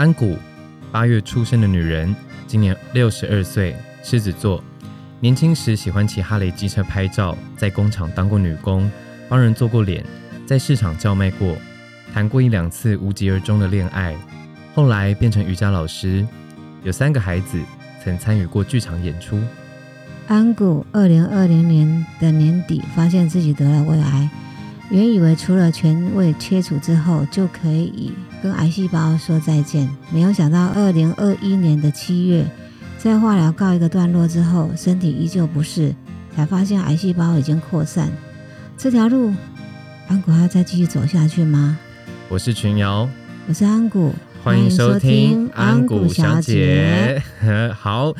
安谷，八月出生的女人，今年六十二岁，狮子座。年轻时喜欢骑哈雷机车拍照，在工厂当过女工，帮人做过脸，在市场叫卖过，谈过一两次无疾而终的恋爱，后来变成瑜伽老师，有三个孩子，曾参与过剧场演出。安谷二零二零年的年底发现自己得了胃癌，原以为除了全胃切除之后就可以跟癌细胞说再见，没有想到二零二一年的七月。在化疗告一个段落之后，身体依旧不适，才发现癌细胞已经扩散。这条路，安谷还要再继续走下去吗？我是群瑶，我是安谷，欢迎收听安谷小姐。好，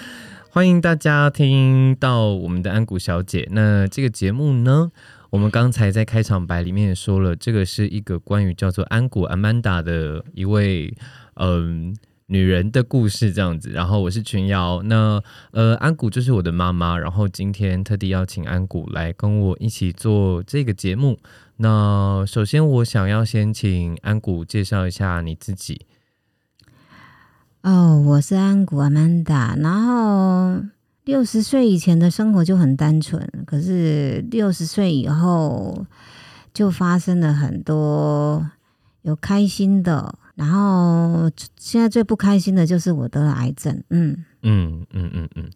欢迎大家听到我们的安谷小姐。那这个节目呢，我们刚才在开场白里面也说了，这个是一个关于叫做安谷 Amanda 的一位，嗯。女人的故事这样子，然后我是群瑶，那呃安谷就是我的妈妈，然后今天特地邀请安谷来跟我一起做这个节目。那首先我想要先请安谷介绍一下你自己。哦，我是安谷阿曼达，然后六十岁以前的生活就很单纯，可是六十岁以后就发生了很多有开心的。然后现在最不开心的就是我得了癌症，嗯嗯嗯嗯嗯。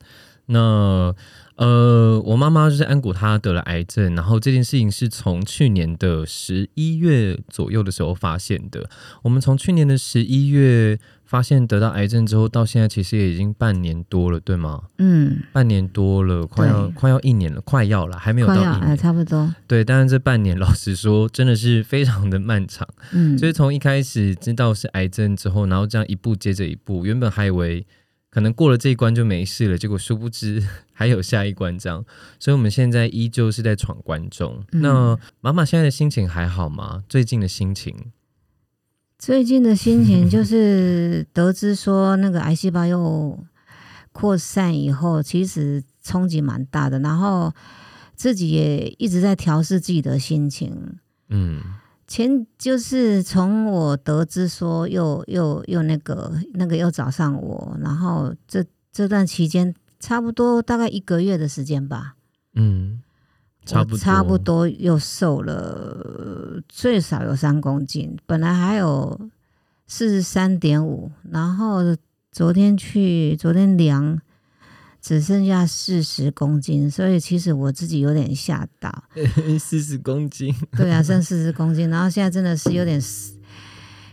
那呃，我妈妈就是安谷，她得了癌症，然后这件事情是从去年的十一月左右的时候发现的。我们从去年的十一月。发现得到癌症之后，到现在其实也已经半年多了，对吗？嗯，半年多了，快要快要一年了，快要了，还没有到一年，差不多。对，但是这半年，老实说，真的是非常的漫长。嗯，就是从一开始知道是癌症之后，然后这样一步接着一步，原本还以为可能过了这一关就没事了，结果殊不知 还有下一关这样。所以我们现在依旧是在闯关中。那妈妈现在的心情还好吗？最近的心情？最近的心情就是得知说那个癌细胞又扩散以后，其实冲击蛮大的。然后自己也一直在调试自己的心情。嗯，前就是从我得知说又又又那个那个又找上我，然后这这段期间差不多大概一个月的时间吧。嗯。差不多，差不多又瘦了，最少有三公斤。本来还有四十三点五，然后昨天去，昨天量只剩下四十公斤，所以其实我自己有点吓到。四十公斤，对啊，剩四十公斤，然后现在真的是有点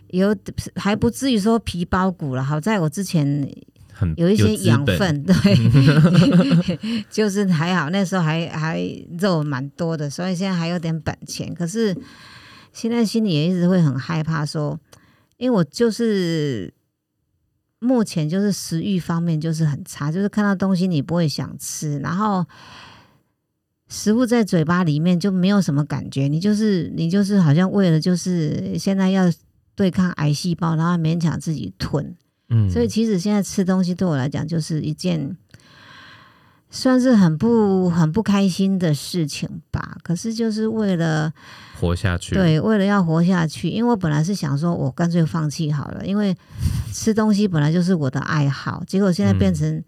有还不至于说皮包骨了。好在我之前。有一些养分，对，就是还好，那时候还还肉蛮多的，所以现在还有点本钱。可是现在心里也一直会很害怕，说，因为我就是目前就是食欲方面就是很差，就是看到东西你不会想吃，然后食物在嘴巴里面就没有什么感觉，你就是你就是好像为了就是现在要对抗癌细胞，然后勉强自己吞。所以其实现在吃东西对我来讲就是一件算是很不很不开心的事情吧。可是就是为了活下去，对，为了要活下去。因为我本来是想说，我干脆放弃好了，因为吃东西本来就是我的爱好，结果现在变成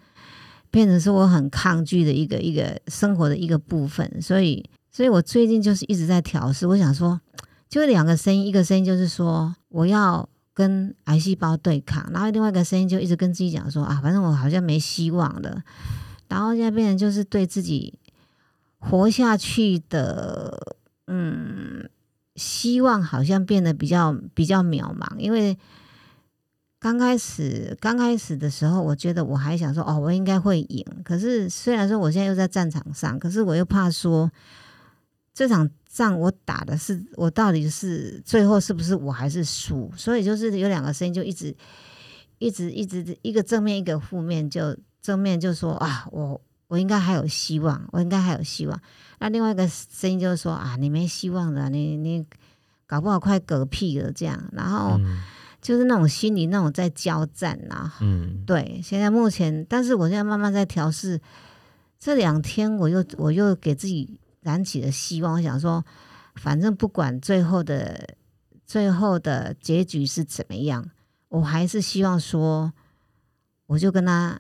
变成是我很抗拒的一个一个生活的一个部分。所以，所以我最近就是一直在调试。我想说，就两个声音，一个声音就是说我要。跟癌细胞对抗，然后另外一个声音就一直跟自己讲说啊，反正我好像没希望了。然后现在变成就是对自己活下去的，嗯，希望好像变得比较比较渺茫。因为刚开始刚开始的时候，我觉得我还想说哦，我应该会赢。可是虽然说我现在又在战场上，可是我又怕说这场。仗我打的是我到底是最后是不是我还是输？所以就是有两个声音就一直一直一直一个正面一个负面，就正面就说啊我我应该还有希望，我应该还有希望。那另外一个声音就是说啊你没希望了，你你搞不好快嗝屁了这样。然后就是那种心里那种在交战啊，嗯，对。现在目前，但是我现在慢慢在调试。这两天我又我又给自己。燃起了希望，我想说，反正不管最后的最后的结局是怎么样，我还是希望说，我就跟他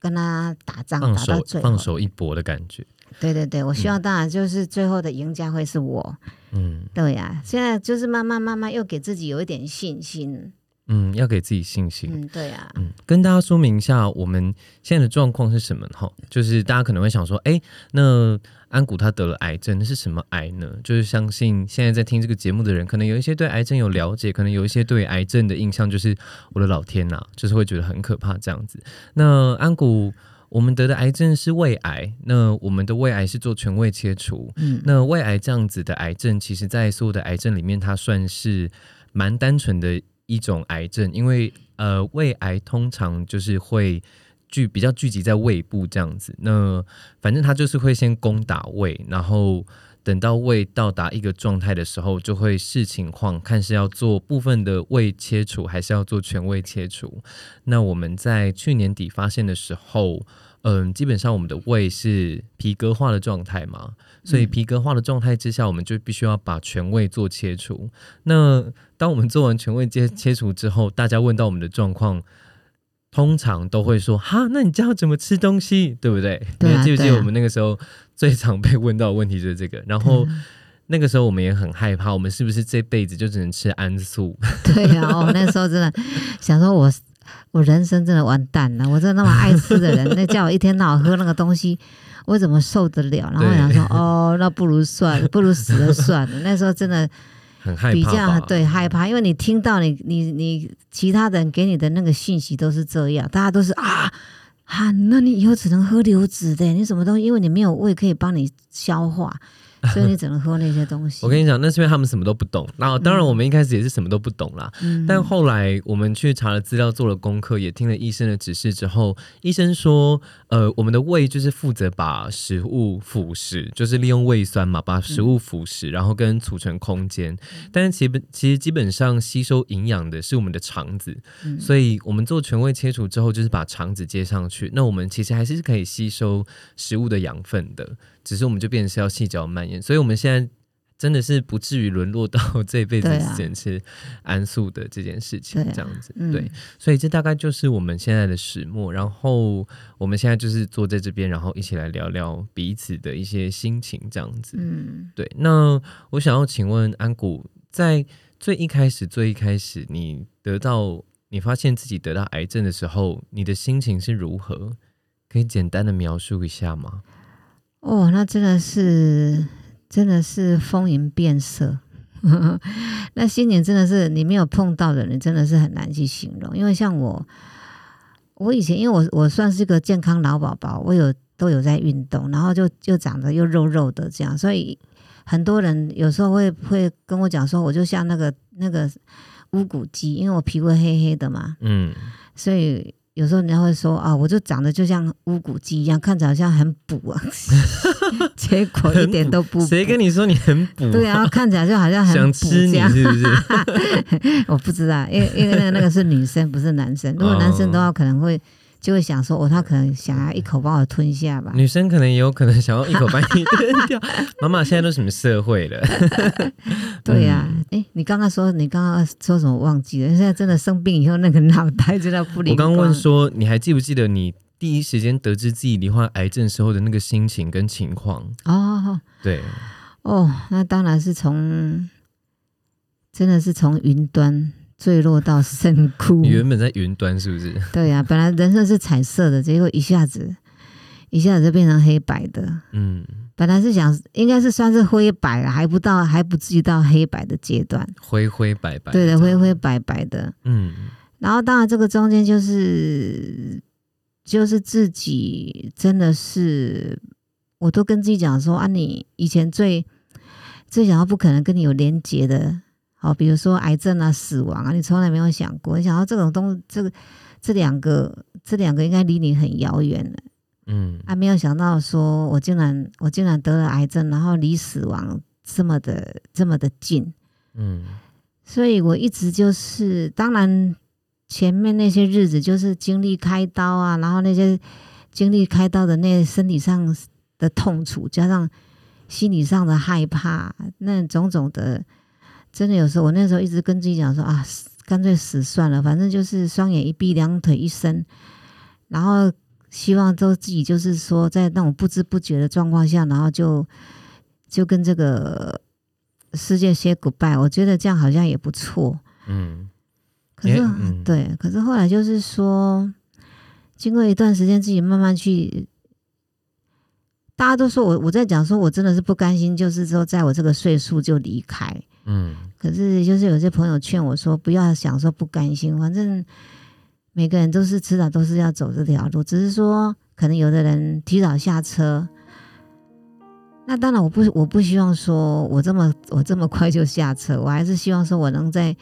跟他打仗放打到手最后放。手一搏的感觉。对对对，我希望当然就是最后的赢家会是我。嗯对呀、现在就是慢慢慢慢又给自己有一点信心。嗯，要给自己信心。嗯，对呀、嗯，跟大家说明一下，我们现在的状况是什么哈？就是大家可能会想说，哎，那安谷他得了癌症，那是什么癌呢？就是相信现在在听这个节目的人，可能有一些对癌症有了解，可能有一些对癌症的印象，就是我的老天呐、就是会觉得很可怕这样子。那安谷，我们得的癌症是胃癌，那我们的胃癌是做全胃切除，嗯，那胃癌这样子的癌症，其实在所有的癌症里面，它算是蛮单纯的一种癌症，因为呃，胃癌通常就是会聚比较聚集在胃部这样子。那反正它就是会先攻打胃，然后等到胃到达一个状态的时候，就会视情况看是要做部分的胃切除，还是要做全胃切除。那我们在去年底发现的时候，嗯，基本上我们的胃是皮革化的状态嘛，所以皮革化的状态之下，我们就必须要把全胃做切除。那当我们做完全胃切切除之后，大家问到我们的状况，通常都会说：“哈，那你教我怎么吃东西？对不对？”对啊你记不记得我们那个时候最常被问到的问题就是这个？然后嗯那个时候我们也很害怕，我们是不是这辈子就只能吃安素？对呀、我，那时候真的想说我，我人生真的完蛋了。我真的那么爱吃的人，那叫我一天到晚喝那个东西，我怎么受得了？然后我想说，哦，那不如算了，不如死了算了。那时候真的很害比？较对害怕，因为你听到你你你其他人给你的那个信息都是这样，大家都是啊啊，那你以后只能喝流质的，你什么东西？因为你没有胃可以帮你消化，所以你只能喝那些东西。我跟你讲，那是因为他们什么都不懂。那当然，我们一开始也是什么都不懂啦。嗯但后来我们去查了资料，做了功课，也听了医生的指示之后，医生说，呃，我们的胃就是负责把食物腐蚀，就是利用胃酸嘛，把食物腐蚀，然后跟储存空间。但是其本其实基本上吸收营养的是我们的肠子，嗯所以我们做全胃切除之后，就是把肠子接上去。那我们其实还是可以吸收食物的养分的，只是我们就变成是要细嚼慢咽。所以我们现在。真的是不至于沦落到 这辈子只能吃安素的这件事情，啊这样子，嗯对，所以这大概就是我们现在的始末。然后我们现在就是坐在这边，然后一起来聊聊彼此的一些心情，这样子。嗯。对，那我想要请问安谷，在最一开始、最一开始，你得到你发现自己得到癌症的时候，你的心情是如何？可以简单的描述一下吗？哦，那真的是真的是风云变色。那新年真的是你没有碰到的人，真的是很难去形容。因为像我，我以前因为我我算是个健康老宝宝，我有都有在运动，然后就就长得又肉肉的这样，所以很多人有时候会会跟我讲说，我就像那个那个乌骨鸡，因为我皮肤黑黑的嘛，嗯，所以有时候人家会说啊，我就长得就像乌骨鸡一样，看起来好像很补啊，结果一点都不补。谁跟你说你很补？对啊，看起来就好像很想补吃你。是不是？我不知道，因为因为那个那个是女生，不是男生。如果男生的话，可能会就会想说，哦，他可能想要一口把我吞下吧。女生可能也有可能想要一口把你吞掉。妈妈，现在都什么社会了？对呀、哎、你刚刚说你刚刚说什么忘记了？现在真的生病以后，那个脑袋真的不灵光。我刚刚问说，你还记不记得你第一时间得知自己罹患癌症时候的那个心情跟情况？哦对，哦，那当然是从真的是从云端坠落到深窟你。原本在云端是不是？对呀、本来人生是彩色的，结果一下子一下子就变成黑白的。嗯，本来是想应该是算是灰白了，还不到还不至于到黑白的阶段。灰灰白白。对的，灰。灰白白的。嗯然后当然这个中间就是就是自己真的是，我都跟自己讲说啊，你以前最最想要不可能跟你有连结的，好，比如说癌症啊、死亡啊，你从来没有想过，你想到这种东这个这两个这两个应该离你很遥远了。嗯啊，没有想到说我竟然我竟然得了癌症，然后离死亡这么的这么的近，嗯所以我一直就是，当然前面那些日子就是经历开刀啊，然后那些经历开刀的那身体上的痛楚，加上心理上的害怕，那种种的，真的有时候我那时候一直跟自己讲说啊，干脆死算了，反正就是双眼一闭，两腿一伸，然后希望都自己就是说在那种不知不觉的状况下，然后就就跟这个世界 say goodbye。我觉得这样好像也不错。嗯，可是、嗯对，可是后来就是说，经过一段时间，自己慢慢去，大家都说我我在讲说我真的是不甘心，就是说在我这个岁数就离开。嗯，可是就是有些朋友劝我说，不要想说不甘心，反正每个人都是迟早都是要走这条路，只是说可能有的人提早下车。那当然，我不我不希望说我这么我这么快就下车，我还是希望说我能在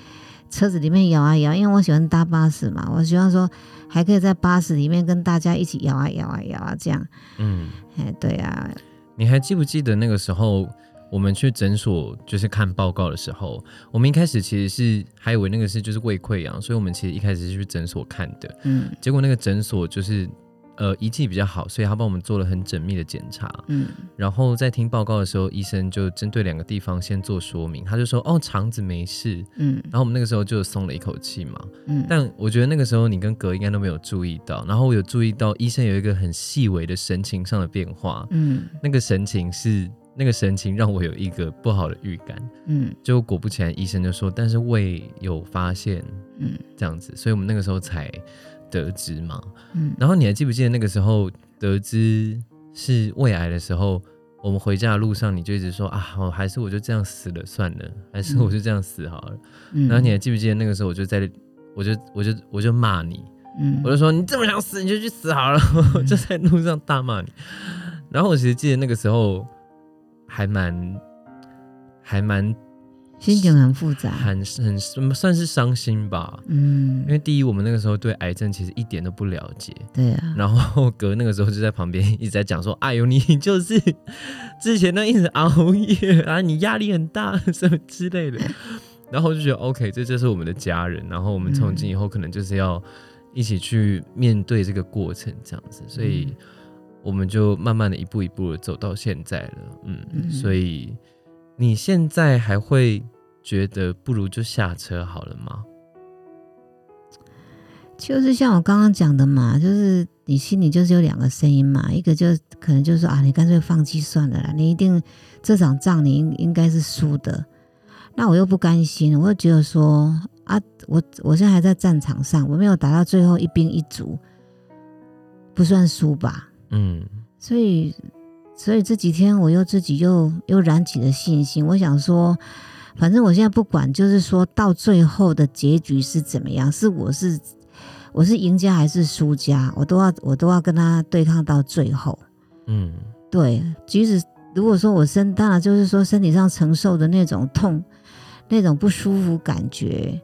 车子里面摇啊摇，因为我喜欢搭巴士嘛，我希望说还可以在巴士里面跟大家一起摇啊摇啊摇啊这样。嗯，哎，对啊，你还记不记得那个时候我们去诊所就是看报告的时候，我们一开始其实是还以为那个是就是胃溃疡，所以我们其实一开始是去诊所看的，嗯。结果那个诊所就是呃仪器比较好，所以他帮我们做了很缜密的检查，嗯。然后在听报告的时候，医生就针对两个地方先做说明，他就说哦肠子没事，嗯。然后我们那个时候就松了一口气嘛。嗯，但我觉得那个时候你跟格应该都没有注意到，然后我有注意到医生有一个很细微的神情上的变化，嗯。那个神情是那个神情让我有一个不好的预感，嗯。就果不其然，医生就说但是胃有发现嗯。这样子，所以我们那个时候才得知嘛。嗯然后你还记不记得那个时候得知是胃癌的时候，我们回家的路上你就一直说啊，我还是我就这样死了算了，还是我就这样死好了。嗯，然后你还记不记得那个时候我就在，我就我就我就骂你，嗯我就说你这么想死你就去死好了，我就在路上大骂你。然后我其实记得那个时候还蛮还蛮心情很复杂。很很算是伤心吧，嗯因，为第一我们那个时候对癌症其实一点都不了解。对啊，然后哥那个时候就在旁边一直在讲说：“哎呦，你就是 之前那一直熬夜啊，你压力很大什么之类的。”然后我就觉得 OK，这就是我们的家人。然后我们从今以后可能就是要一起去面对这个过程，这样子。所以我们就慢慢的一步一步的走到现在了。嗯，嗯所以你现在还会觉得不如就下车好了吗？就是像我刚刚讲的嘛，就是你心里就是有两个声音嘛，一个就可能就是说啊，你干脆放弃算了啦，你一定这场仗你应应该是输的。那我又不甘心，我又觉得说啊，我我现在还在战场上，我没有打到最后一兵一卒，不算输吧？嗯所以，所以这几天我又自己又又燃起了信心。我想说，反正我现在不管，就是说到最后的结局是怎么样，是我是我是赢家还是输家，我都要我都要跟他对抗到最后。嗯对，即使如果说我身，当然就是说身体上承受的那种痛、那种不舒服感觉，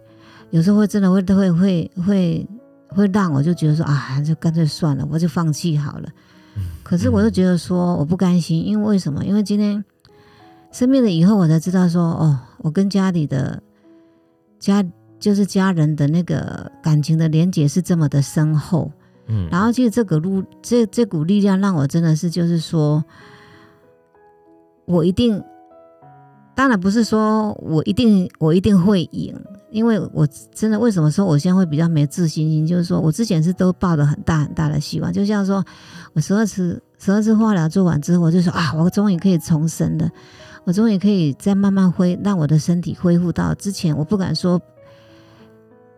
有时候会真的会会会会会让我就觉得说啊，就干脆算了，我就放弃好了。可是我又觉得说我不甘心，因为为什么？因为今天生病了以后，我才知道说，哦，我跟家里的家就是家人的那个感情的连结是这么的深厚。嗯，然后其实这个路，这这股力量让我真的是就是说，我一定，当然不是说我一定我一定会赢，因为我真的为什么说我现在会比较没自信心，就是说我之前是都抱着很大很大的希望，就像说我十二次十二次化疗做完之后，我就说啊，我终于可以重生了，我终于可以再慢慢恢让我的身体恢复到之前，我不敢说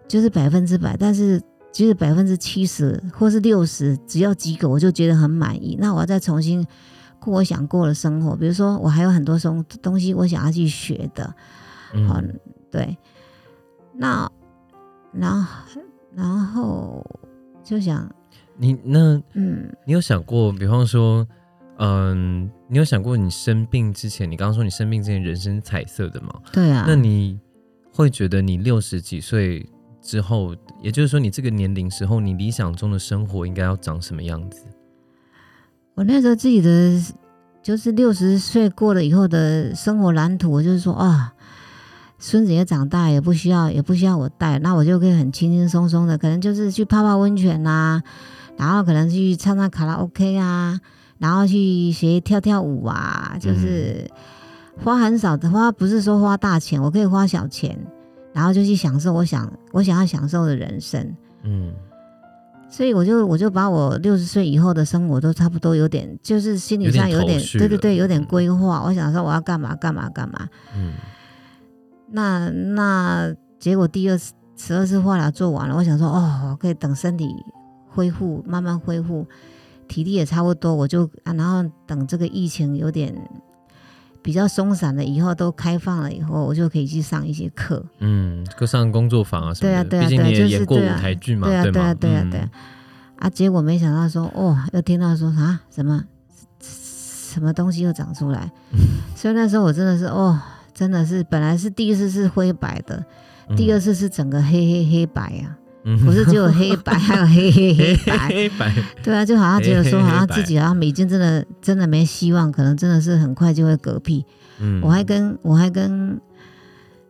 就是百分之百，但是。即使百分之七十或是六十，只要及格，我就觉得很满意。那我要再重新过我想过的生活，比如说我还有很多东东西我想要去学的，嗯好、对。那然后然后就想，你那嗯你有想过，比方说，嗯，你有想过你生病之前，你刚刚说你生病之前人生是彩色的吗？对啊，那你会觉得你六十几岁之后，也就是说你这个年龄时候，你理想中的生活应该要长什么样子？我那时候自己的就是六十岁过了以后的生活蓝图，我就是说啊，孙子也长大，也不需要也不需要我带，那我就可以很轻轻松松的，可能就是去泡泡温泉呐、然后可能去唱唱卡拉 OK 啊，然后去学跳跳舞啊，就是花很少的花，不是说花大钱，我可以花小钱，然后就去享受我想我想要享受的人生。嗯所以我就我就把我六十岁以后的生活都差不多有点，就是心理上有点对对对，有点规划。我想说我要干嘛干嘛干嘛。嗯那那结果第二次十二次化疗做完了，我想说哦，我可以等身体恢复，慢慢恢复，体力也差不多，我就啊，然后等这个疫情有点比较松散了以后，都开放了以后，我就可以去上一些课。嗯，就上工作坊啊什么的，对啊对啊毕竟你也对啊就是演过舞对啊台剧嘛，对啊，吗？对啊，对啊，嗯对啊。啊，结果没想到说，哦，又听到说啊，什么什么东西又长出来，所以那时候我真的是，哦，真的是，本来是第一次是灰白的，第二次是整个黑黑黑白啊，嗯。不是只有黑白，还有黑黑黑黑白。黑白，对啊，就好像觉得说，好像自己好像已经真的真的没希望，可能真的是很快就会嗝屁。嗯，我还跟我还跟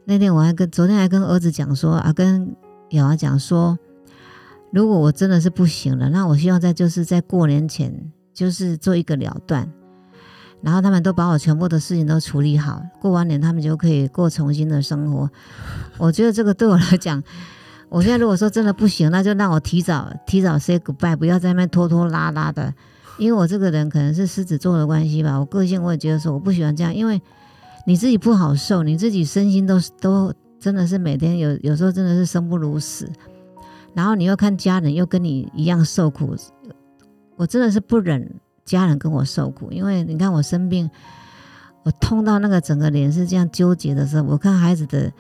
那天我还跟昨天还跟儿子讲说啊，跟瑶瑶讲说，如果我真的是不行了，那我希望在就是在过年前就是做一个了断，然后他们都把我全部的事情都处理好，过完年他们就可以过重新的生活。我觉得这个对我来讲。我现在如果说真的不行，那就让我提早提早 say goodbye，不要在那边拖拖拉拉的。因为我这个人可能是狮子座的关系吧，我个性我也觉得说我不喜欢这样，因为你自己不好受，你自己身心都都真的是每天有有时候真的是生不如死，然后你又看家人又跟你一样受苦，我真的是不忍家人跟我受苦，因为你看我生病，我痛到那个整个脸是这样纠结的时候，我看孩子的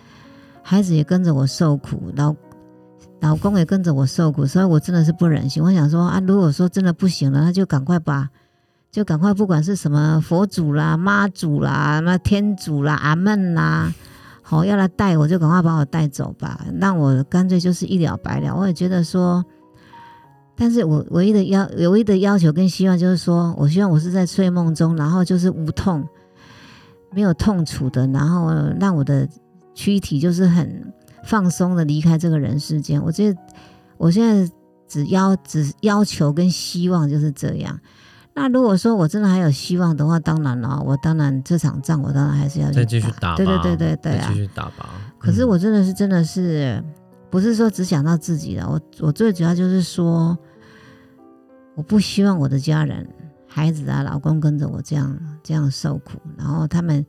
孩子也跟着我受苦，老老公也跟着我受苦，所以我真的是不忍心。我想说啊，如果说真的不行了，那就赶快把，就赶快不管是什么佛祖啦、妈祖啦、什么天主啦、阿门啦，好、要来带我就赶快把我带走吧，让我干脆就是一了百了。我也觉得说，但是我唯一的要唯一的要求跟希望就是说，我希望我是在睡梦中，然后就是无痛，没有痛楚的，然后让我的躯体就是很放松的离开这个人世间。我觉得我现在只要只要求跟希望就是这样。那如果说我真的还有希望的话，当然了，我当然这场仗我当然还是要继续打，对对对对对啊继！续打吧。可是嗯我真的是真的是不是说只想到自己了，我我最主要就是说，我不希望我的家人、孩子啊、老公跟着我这样这样受苦，然后他们。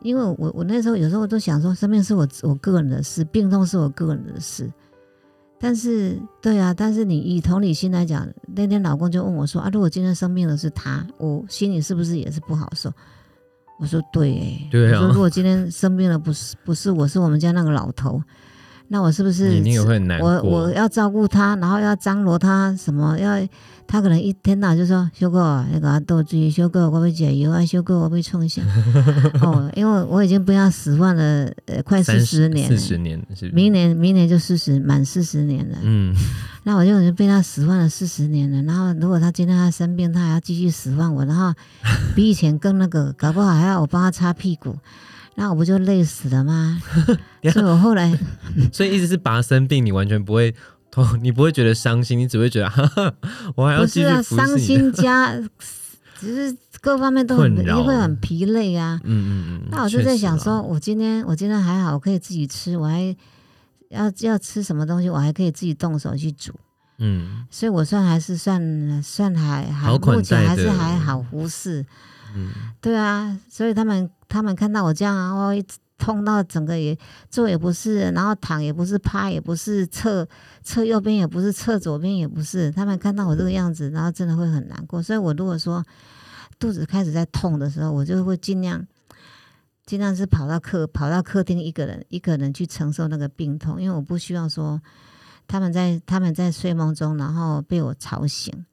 因为我我那时候有时候都想说，生病是我我个人的事，病痛是我个人的事。但是，对啊，但是你以同理心来讲，那天老公就问我说：“啊，如果今天生病的是他，我心里是不是也是不好受？”我说：“对、欸，对啊我说如果今天生病了不是不是我是我们家那个老头，那我是不是你也会很难过。我我要照顾他，然后要张罗他什么，要他可能一天到晚就说修哥啊，那个豆注意修哥，我被解油啊，修哥我被冲下。哦，因为我已经不要使唤了，呃，快四十年了，四十年明年明年就四十满四十年了，嗯，那我就已经被他使唤了四十年了。然后如果他今天他生病，他还要继续使唤我，然后比以前更那个，搞不好还要我帮他擦屁股，那我不就累死了吗？所以我后来 所以意思是拔生病，你完全不会。你不会觉得伤心，你只会觉得，哈哈，我还要不是啊，继续伤你。心加只是各方面都很困扰会很疲累啊。嗯嗯嗯。那我就在想说，，我今天我今天还好，我可以自己吃，我还要要吃什么东西，我还可以自己动手去煮。嗯所以我算还是算算还还好目前还是还好忽视，嗯，对啊，所以他们他们看到我这样啊，我一痛到整个也坐也不是，然后躺也不是，趴也不是，侧侧右边也不是，侧左边也不是，他们看到我这个样子，然后真的会很难过。所以我如果说肚子开始在痛的时候，我就会尽量尽量是跑到客跑到客厅一个人一个人去承受那个病痛，因为我不希望说他们在他们在睡梦中，然后被我吵醒。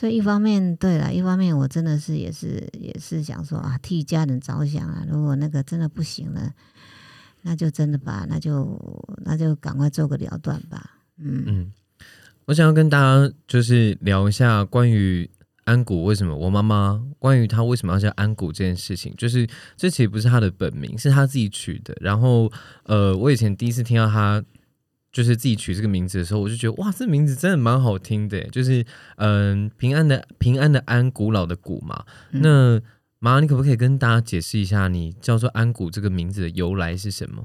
所以一方面，对了，一方面我真的是也是也是想说啊，替家人着想啊。如果那个真的不行了，那就真的吧，那就那就赶快做个了断吧。嗯嗯，我想要跟大家就是聊一下关于安谷为什么我妈妈关于她为什么要叫安谷这件事情，就是这其实不是她的本名，是她自己取的。然后呃，我以前第一次听到她就是自己取这个名字的时候，我就觉得哇，这名字真的蛮好听的，就是嗯、平安的平安的安，古老的古嘛。嗯那妈，你可不可以跟大家解释一下，你叫做安谷这个名字的由来是什么？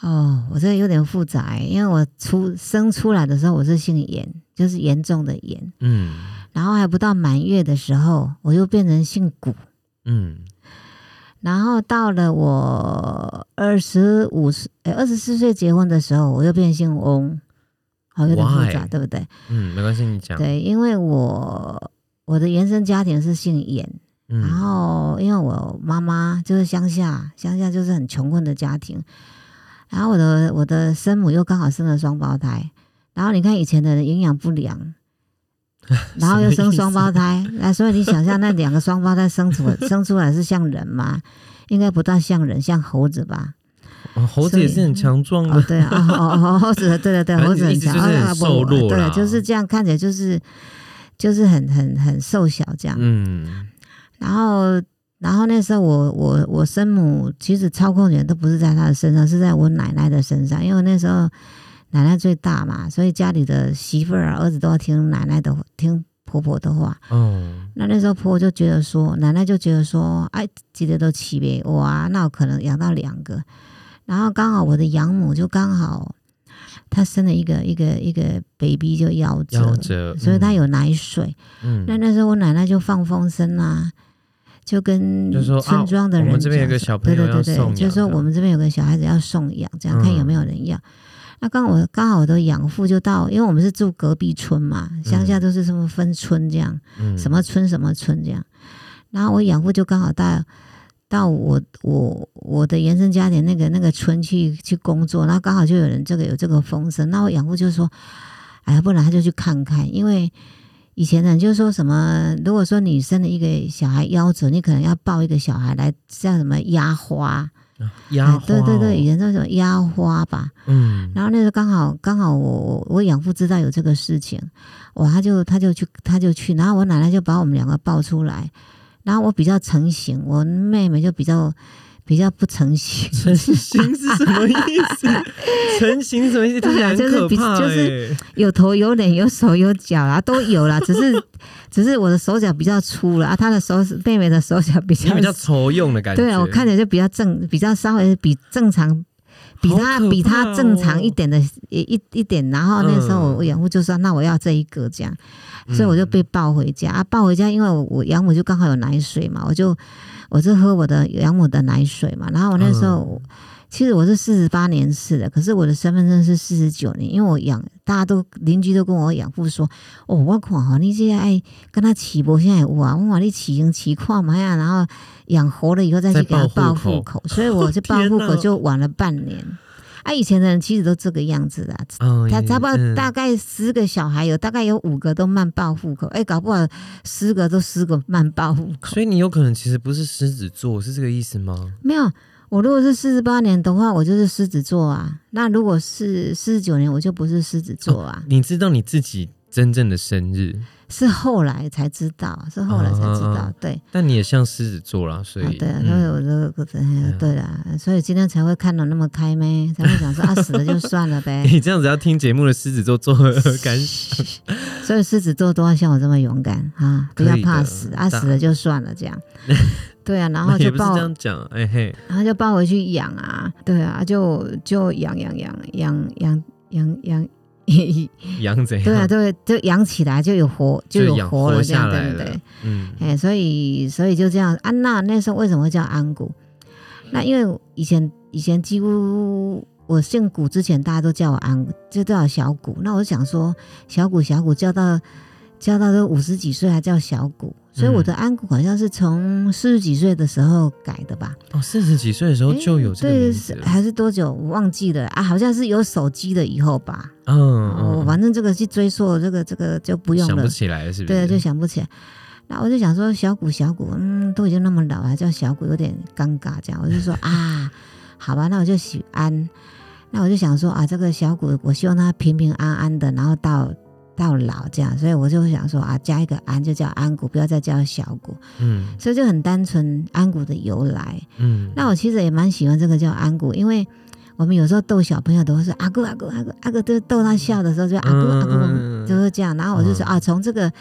哦，我这个有点复杂欸，因为我出生出来的时候我是姓严，就是严重的严，嗯然后还不到满月的时候，我又变成姓古，嗯然后到了我二十五岁、二十四岁结婚的时候，我又变姓翁，好有点复杂 Why？对不对？嗯，没关系，你讲。对，因为我我的原生家庭是姓严，嗯，然后因为我妈妈就是乡下，乡下就是很穷困的家庭，然后我的我的生母又刚好生了双胞胎，然后你看以前的人营养不良，然后又生双胞胎，那所以你想象那两个双胞胎生出来 生出来是像人吗？应该不大像人，像猴子吧？哦猴子也是很强壮的，，哦对啊，哦哦哦，猴子，对对对，猴子很强，瘦弱啦对，就是这样，看起来就是就是很很很瘦小这样。嗯然后，然后那时候我我我生母其实操控权都不是在她的身上，是在我奶奶的身上，因为那时候奶奶最大嘛，所以家里的媳妇儿啊、儿子都要听奶奶的，听婆婆的话。嗯，那那时候婆婆就觉得说，奶奶就觉得说，哎，记得都起呗，哇，那我可能养到两个，然后刚好我的养母就刚好她生了一个一个一个 baby 就夭折，夭折，嗯所以她有奶水。嗯那那时候我奶奶就放风声啊，就跟村庄的人、我们这边有个小朋友对对对对，就说我们这边有个小孩子要送养，这样看有没有人要。那刚好我刚好我的养父就到，因为我们是住隔壁村嘛，乡下都是什么分村这样，嗯。什么村什么村这样。然后我养父就刚好到到我我我的原生家庭那个那个村去去工作，然后刚好就有人这个有这个风声，那我养父就说，哎呀，不然他就去看看，因为以前呢就是说什么，如果说女生的一个小孩夭折，你可能要抱一个小孩来像什么压花，对对对，以，前叫什么压花吧，嗯。然后那时候刚好刚好我我我养父知道有这个事情，哇，他就他就去他就去，然后我奶奶就把我们两个抱出来，然后我比较成型，我妹妹就比较比较不成型，成型是什么意思？成型什么意思？对啊就是比就是欸有头有脸有手有脚啊，都有啦，只是 只是我的手脚比较粗了啊，他的手妹妹的手脚比较你比较丑用的感觉。对啊，我看起来就比较正，比较稍微比正常，比他、比他正常哦一点的一一一点。然后那时候我养父就说：“那我要这一个这样。”所以我就被抱回家啊，抱回家，因为我我养母就刚好有奶水嘛，我就我是喝我的养母的奶水嘛。然后我那时候、其实我是四十八年次的，可是我的身份证是四十九年，因为我养大家都邻居都跟我养父说：“哦，我看哈，你现在爱跟他起搏现在有啊，我把你起行起跨嘛呀，然后养活了以后再去给他报报户口户口，所以我就报户口 就晚了半年。啊，以前的人其实都这个样子的他差不多嗯大概十个小孩，有大概有五个都慢报户口，哎，搞不好十个都十个慢报户口。所以你有可能其实不是狮子座，是这个意思吗？没有，我如果是四十八年的话，我就是狮子座啊。那如果是四十九年，我就不是狮子座啊。你知道你自己真正的生日，是后来才知道，是后来才知道。啊对，但你也像狮子座啦，所以、啊，对所以我这个对对啦，所以今天才会看的那么开咩，才会想说啊，死了就算了呗。你这样子要听节目的狮子座作何感想？所以狮子座都要像我这么勇敢啊，不要怕死啊，死了就算了这样。对啊，然后就抱这样讲，哎嘿，然后就抱回去养啊，对啊，就就养养养养养养养，羊怎样？对啊，对，就养起来就有活，就有养活活了这样，对不对？嗯哎，所以所以就这样，安娜那时候为什么会叫安谷？那因为以前以前几乎我姓谷之前，大家都叫我安，就叫我小谷。那我就想说，小谷小谷叫到叫到都五十几岁还叫小谷，所以我的安谷好像是从四十几岁的时候改的吧？哦，四十几岁的时候就有这个对，名字了，是还是多久我忘记了啊？好像是有手机了以后吧。嗯反正这个去追溯，这个这个就不用了想不。起来，是不是？对，就想不起来。那我就想说，小谷小谷，嗯，都已经那么老了，还叫小谷，有点尴尬。这样，我就说 啊，好吧，那我就许安。那我就想说啊，这个小谷，我希望他平平安安的，然后到到老这样。所以我就想说啊，加一个安，就叫安谷，不要再叫小谷。嗯所以就很单纯，安谷的由来。嗯，那我其实也蛮喜欢这个叫安谷，因为我们有时候逗小朋友都会说阿姑阿姑阿姑阿姑，就逗他笑的时候就阿姑阿姑，嗯就是这样。然后我就说嗯啊，从这个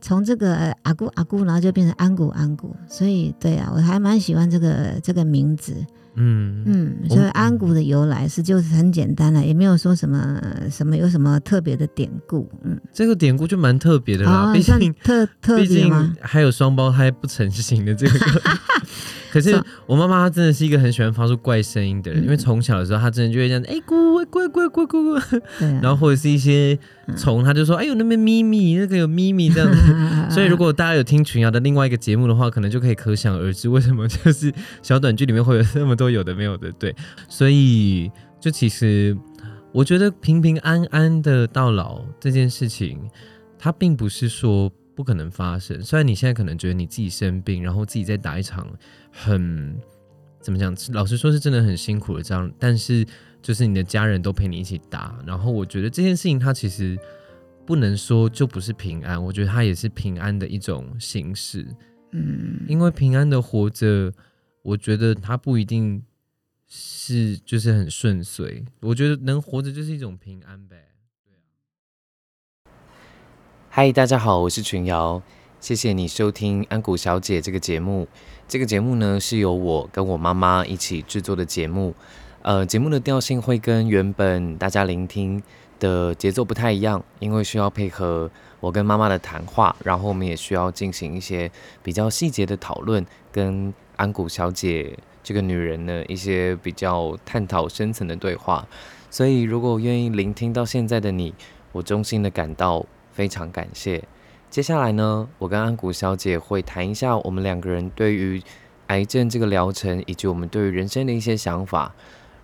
从这个呃阿姑阿姑，然后就变成安谷安谷，所以对啊，我还蛮喜欢这个这个名字。嗯嗯，所以安谷的由来是就是很简单了，也没有说什么什么有什么特别的典故。嗯，这个典故就蛮特别的啦，哦，毕算竟特特毕竟？还有双胞胎不成型的这个。可是是我妈妈她真的是一个很喜欢发出怪声音的人，嗯。因为从小的时候她真的就会这样，哎咕咕咕咕咕咕，然后或者是一些虫，她就说，哎呦那边咪咪，那个有咪咪这样子。所以如果大家有听群瑶的另外一个节目的话，可能就可以可想而知为什么就是小短剧里面会有那么多有的没有的，对。所以就其实我觉得平平安安的到老这件事情，它并不是说不可能发生。虽然你现在可能觉得你自己生病，然后自己在打一场很怎么讲，老实说是真的很辛苦的仗，但是就是你的家人都陪你一起打，然后我觉得这件事情它其实不能说就不是平安，我觉得它也是平安的一种形式。嗯，因为平安的活着，我觉得它不一定是就是很顺遂，我觉得能活着就是一种平安呗。嗨，大家好，我是群瑶，谢谢你收听《安谷小姐》这个节目。这个节目呢是由我跟我妈妈一起制作的节目，呃，节目的调性会跟原本大家聆听的节奏不太一样，因为需要配合我跟妈妈的谈话，然后我们也需要进行一些比较细节的讨论，跟安谷小姐这个女人呢一些比较探讨深层的对话。所以，如果愿意聆听到现在的你，我衷心的感到非常感谢。接下来呢，我跟安谷小姐会谈一下我们两个人对于癌症这个疗程，以及我们对于人生的一些想法。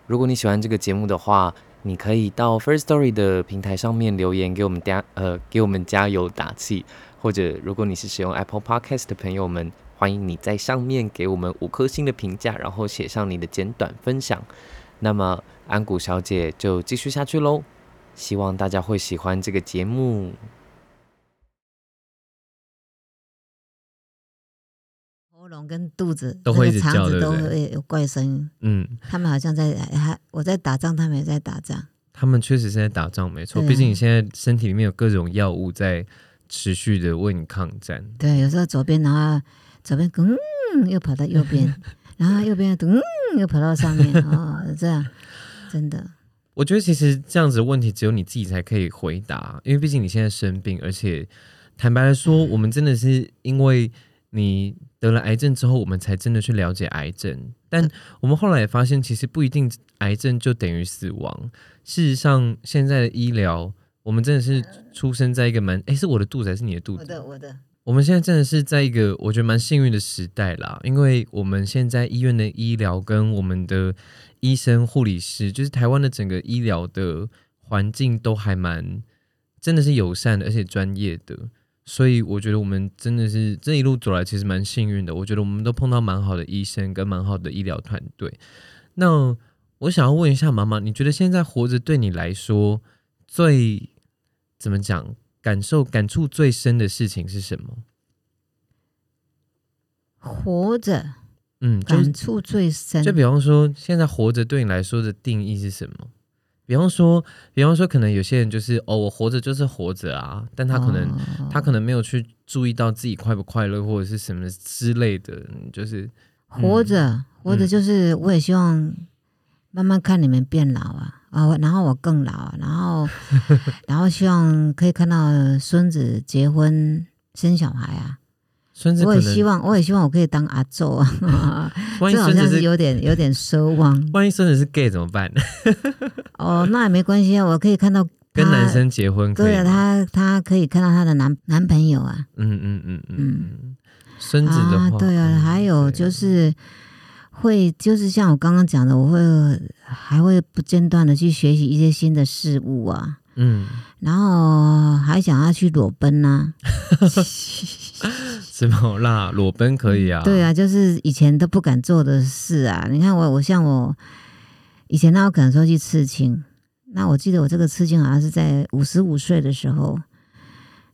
如果你喜欢这个节目的话，你可以到 First Story 的平台上面留言给我们加呃给我们加油打气，或者如果你是使用 Apple Podcast 的朋友们，欢迎你在上面给我们五颗星的评价，然后写上你的简短分享。那么安谷小姐就继续下去喽，希望大家会喜欢这个节目。跟肚子都会肠子都叫对不对会有怪声音。嗯，他们好像在还我在打仗，他们也在打仗。他们确实是在打仗，没错。毕竟你现在身体里面有各种药物在持续的为你抗战。对，有时候左边，然后左边嗯，又跑到右边，然后右边嗯，又跑到上面哦，这样真的我觉得其实这样子的问题只有你自己才可以回答，因为毕竟你现在生病，而且坦白来说，我们真的是因为你得了癌症之后，我们才真的去了解癌症。但我们后来也发现，其实不一定癌症就等于死亡。事实上，现在的医疗，我们真的是出生在一个蛮……哎，是我的肚子还是你的肚子？我的我的我们现在真的是在一个我觉得蛮幸运的时代啦，因为我们现在医院的医疗跟我们的医生、护理师，就是台湾的整个医疗的环境都还蛮真的是友善的，而且专业的。所以我觉得我们真的是这一路走来，其实蛮幸运的。我觉得我们都碰到蛮好的医生跟蛮好的医疗团队。那我想要问一下妈妈，你觉得现在活着对你来说最怎么讲？感受感触最深的事情是什么？活着嗯，就感触最深。就比方说，现在活着对你来说的定义是什么？比方说，比方说，可能有些人就是哦，我活着就是活着啊，但他可能、哦。他可能没有去注意到自己快不快乐或者是什么之类的，就是活着，活着嗯。就是我也希望慢慢看你们变老啊，啊，然后我更老啊，然后 然后希望可以看到孙子结婚生小孩啊，我孙子可能，也希望，我也希望我可以当阿宙啊，万一 这好像是孙子是有点有点奢望 万一孙子是 gay 怎么办？哦，那也没关系啊，我可以看到跟男生结婚对啊，吗？他他可以看到他的男男朋友啊，嗯嗯嗯嗯嗯，孙子的啊，话，对啊，嗯还有就是会，就是像我刚刚讲的，我会还会不间断的去学习一些新的事物啊，嗯，然后还想要去裸奔呐、什么啦？裸奔可以啊，对啊，就是以前都不敢做的事啊。你看我，我像我以前那我可能说去刺青，那我记得我这个刺青好像是在五十五岁的时候，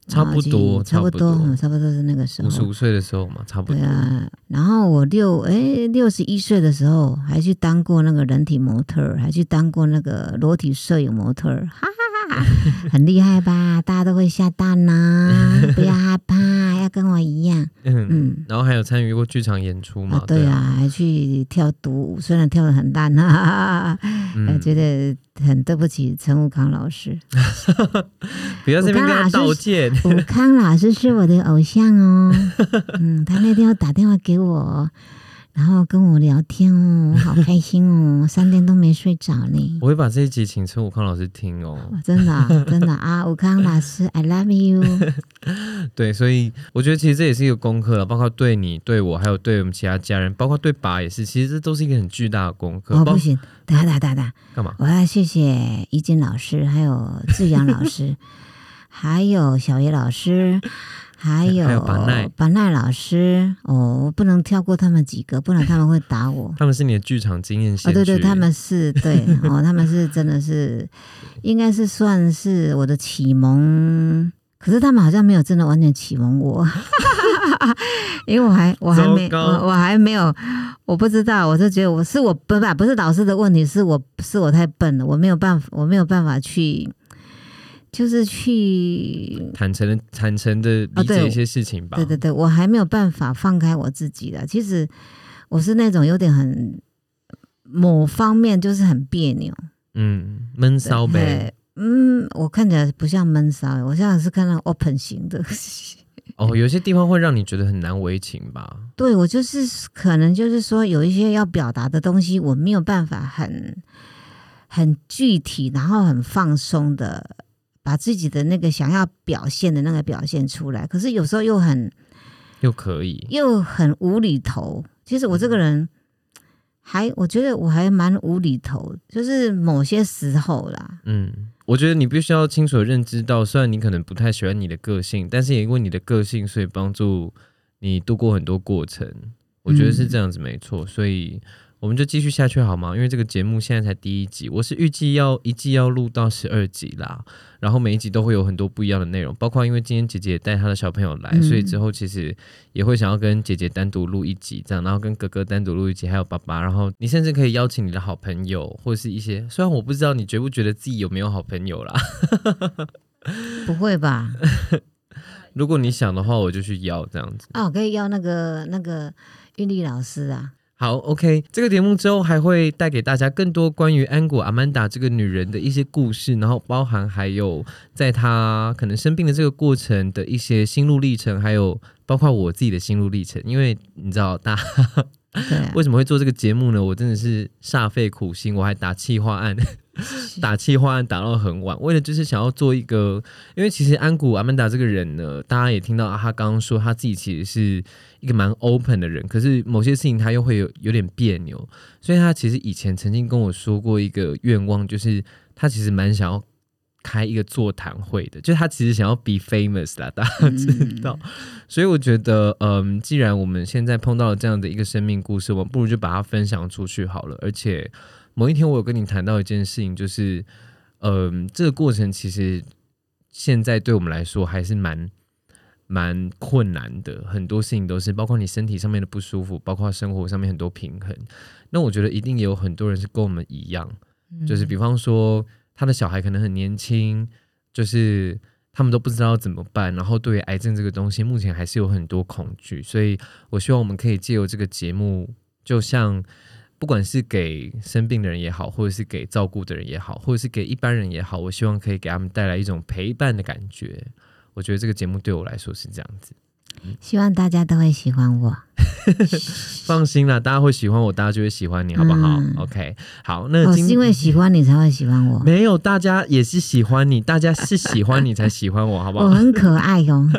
差不多差不多嗯差不多是那个时候五。十五岁的时候嘛，差不多。对啊，然后我六哎六十一岁的时候，还去当过那个人体模特，还去当过那个裸体摄影模特哈哈 很厉害吧？大家都会下蛋呐、不要害怕，要跟我一样。嗯，嗯，然后还有参与过剧场演出嘛啊，？对啊，还去跳独舞，虽然跳的很烂啊，觉得很对不起陈武康老师。不要这边跟他道歉。武康老师是我的偶像哦，嗯，他那天又打电话给我，然后跟我聊天哦，我好开心哦，三天都没睡着呢。我会把这一集请陈武康老师听哦。哇真的啊、真的啊，武康老师，I love you。对，所以我觉得其实这也是一个功课了，包括对你、对我，还有对我们其他家人，包括对爸也是，其实这都是一个很巨大的功课。哦，不行，等下等下等下等，干嘛？我要谢谢怡静老师，还有志阳老师，还有小叶老师，还有还有板奈板奈老师。哦，我不能跳过他们几个，不然他们会打我。他们是你的剧场经验哦，对对，他们是对 哦，他们是真的是，应该是算是我的启蒙。可是他们好像没有真的完全启蒙我，因为我还我还没我我还没有，我不知道，我就觉得我是我不不不是导师的问题，是我是我太笨了，我没有办法，我没有办法去，就是去坦诚的、坦诚的理解一些事情吧。对对对，我还没有办法放开我自己的。其实我是那种有点很某方面就是很别扭，嗯，闷骚呗。嗯，我看起来不像闷骚，我现在是看到 open 型的。哦，有些地方会让你觉得很难为情吧？对我就是可能就是说有一些要表达的东西，我没有办法很很具体，然后很放松的把自己的那个想要表现的那个表现出来。可是有时候又很又可以，又很无厘头。其实我这个人还，我觉得我还蛮无厘头，就是某些时候啦。嗯，我觉得你必须要清楚的认知到，虽然你可能不太喜欢你的个性，但是也因为你的个性，所以帮助你度过很多过程。我觉得是这样子，没错。所以我们就继续下去好吗？因为这个节目现在才第一集，我是预计要一季要录到十二集啦，然后每一集都会有很多不一样的内容，包括因为今天姐姐也带她的小朋友来，嗯所以之后其实也会想要跟姐姐单独录一集这样，然后跟哥哥单独录一集，还有爸爸，然后你甚至可以邀请你的好朋友或是一些，虽然我不知道你觉不觉得自己有没有好朋友啦，不会吧？如果你想的话，我就去邀这样子。啊，我可以邀那个那个韵律老师啊。好，OK，这个节目之后还会带给大家更多关于安果阿曼达这个女人的一些故事，然后包含还有在她可能生病的这个过程的一些心路历程，还有包括我自己的心路历程。因为你知道，大家啊，为什么会做这个节目呢？我真的是煞费苦心，我还打企划案，打企划案打到很晚，为了就是想要做一个，因为其实安谷阿曼达这个人呢，大家也听到啊他刚刚说他自己其实是一个蛮 open 的人，可是某些事情他又会有有点别扭，所以他其实以前曾经跟我说过一个愿望，就是他其实蛮想要。开一个座谈会的，就是他其实想要 be famous 啦，大家知道。所以我觉得，嗯，既然我们现在碰到了这样的一个生命故事，我们不如就把它分享出去好了。而且某一天我有跟你谈到一件事情，就是，嗯，这个过程其实现在对我们来说还是蛮蛮困难的，很多事情都是包括你身体上面的不舒服，包括生活上面很多平衡。那我觉得一定也有很多人是跟我们一样，就是比方说他的小孩可能很年轻，就是他们都不知道怎么办，然后对于癌症这个东西，目前还是有很多恐惧，所以我希望我们可以借由这个节目，就像不管是给生病的人也好，或者是给照顾的人也好，或者是给一般人也好，我希望可以给他们带来一种陪伴的感觉。我觉得这个节目对我来说是这样子。希望大家都会喜欢我。放心啦，大家会喜欢我，大家就会喜欢你，好不好、嗯 o k 好，那我是因为喜欢你才会喜欢我，没有，大家也是喜欢你，大家是喜欢你才喜欢我，好不好？我很可爱哦。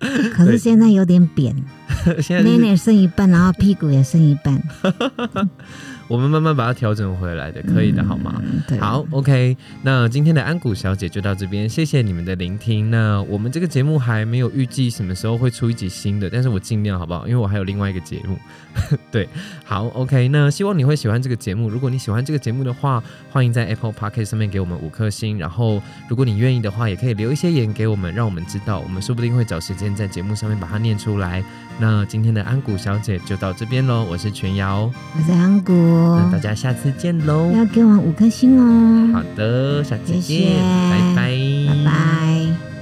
可是现在有点扁，现在就是内内剩一半，然后屁股也剩一半，我们慢慢把它调整回来的，可以的，好吗？嗯对，好，OK，那今天的安谷小姐就到这边，谢谢你们的聆听。那我们这个节目还没有预计什么时候会出一集新的，但是我尽量好不好？因为我还有另外一个节目。对，好，OK，那希望你会喜欢这个节目。如果你喜欢这个节目的话，欢迎在 Apple Podcast 上面给我们五颗星。然后，如果你愿意的话，也可以留一些言给我们，让我们知道，我们说不定会找时间在节目上面把它念出来。那今天的安谷小姐就到这边喽，我是全瑶。我是安谷，那大家下次见喽。要给我五颗星哦。好的，下次谢见，谢拜拜，拜拜。